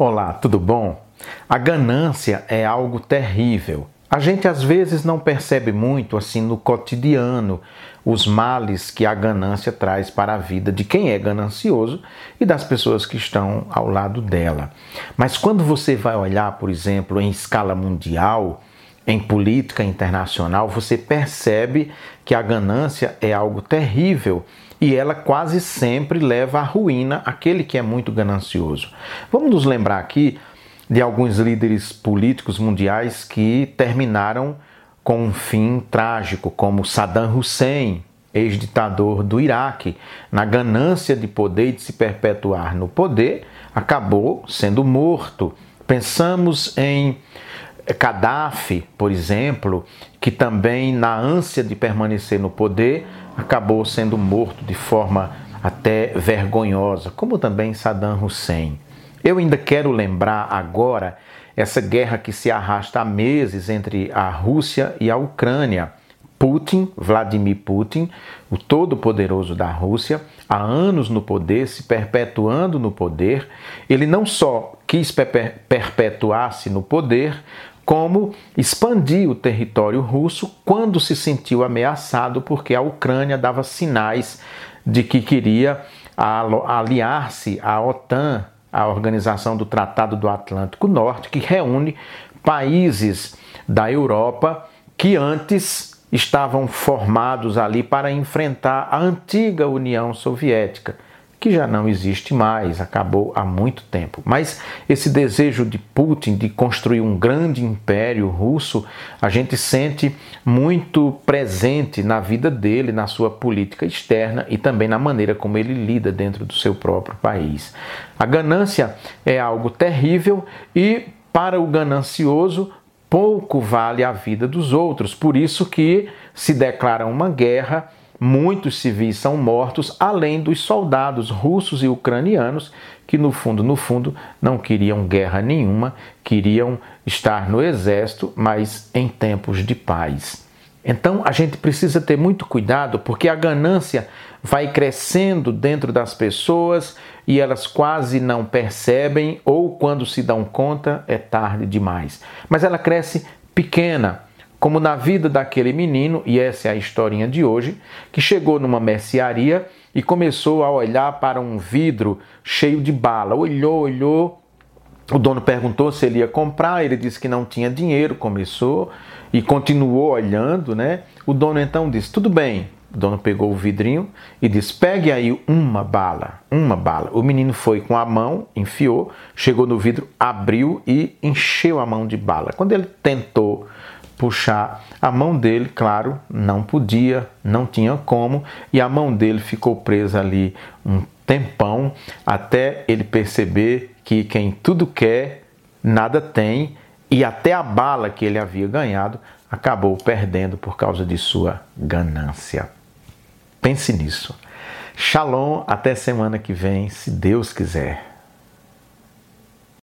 Olá, tudo bom? A ganância é algo terrível. A gente às vezes não percebe muito assim no cotidiano os males que a ganância traz para a vida de quem é ganancioso e das pessoas que estão ao lado dela. Mas quando você vai olhar, por exemplo, em escala mundial, em política internacional, você percebe que a ganância é algo terrível e ela quase sempre leva à ruína aquele que é muito ganancioso. Vamos nos lembrar aqui de alguns líderes políticos mundiais que terminaram com um fim trágico, como Saddam Hussein, ex-ditador do Iraque, na ganância de poder e de se perpetuar no poder, acabou sendo morto. Pensamos em Gaddafi, por exemplo, que também, na ânsia de permanecer no poder, acabou sendo morto de forma até vergonhosa, como também Saddam Hussein. Eu ainda quero lembrar agora essa guerra que se arrasta há meses entre a Rússia e a Ucrânia. Putin, Vladimir Putin, o todo-poderoso da Rússia, há anos no poder, se perpetuando no poder, ele não só quis perpetuar-se no poder, como expandir o território russo quando se sentiu ameaçado, porque a Ucrânia dava sinais de que queria aliar-se à OTAN, a Organização do Tratado do Atlântico Norte, que reúne países da Europa que antes estavam formados ali para enfrentar a antiga União Soviética que já não existe mais, acabou há muito tempo. Mas esse desejo de Putin de construir um grande império russo, a gente sente muito presente na vida dele, na sua política externa e também na maneira como ele lida dentro do seu próprio país. A ganância é algo terrível e para o ganancioso pouco vale a vida dos outros. Por isso que se declara uma guerra Muitos civis são mortos, além dos soldados russos e ucranianos que, no fundo, no fundo, não queriam guerra nenhuma, queriam estar no exército, mas em tempos de paz. Então a gente precisa ter muito cuidado porque a ganância vai crescendo dentro das pessoas e elas quase não percebem, ou quando se dão conta, é tarde demais. Mas ela cresce pequena, como na vida daquele menino, e essa é a historinha de hoje, que chegou numa mercearia e começou a olhar para um vidro cheio de bala. Olhou, olhou. O dono perguntou se ele ia comprar, ele disse que não tinha dinheiro, começou e continuou olhando, né? O dono então disse: "Tudo bem". O dono pegou o vidrinho e disse: "Pegue aí uma bala, uma bala". O menino foi com a mão, enfiou, chegou no vidro, abriu e encheu a mão de bala. Quando ele tentou puxar a mão dele, claro, não podia, não tinha como, e a mão dele ficou presa ali um tempão até ele perceber que quem tudo quer, nada tem, e até a bala que ele havia ganhado acabou perdendo por causa de sua ganância. Pense nisso. Shalom, até semana que vem, se Deus quiser.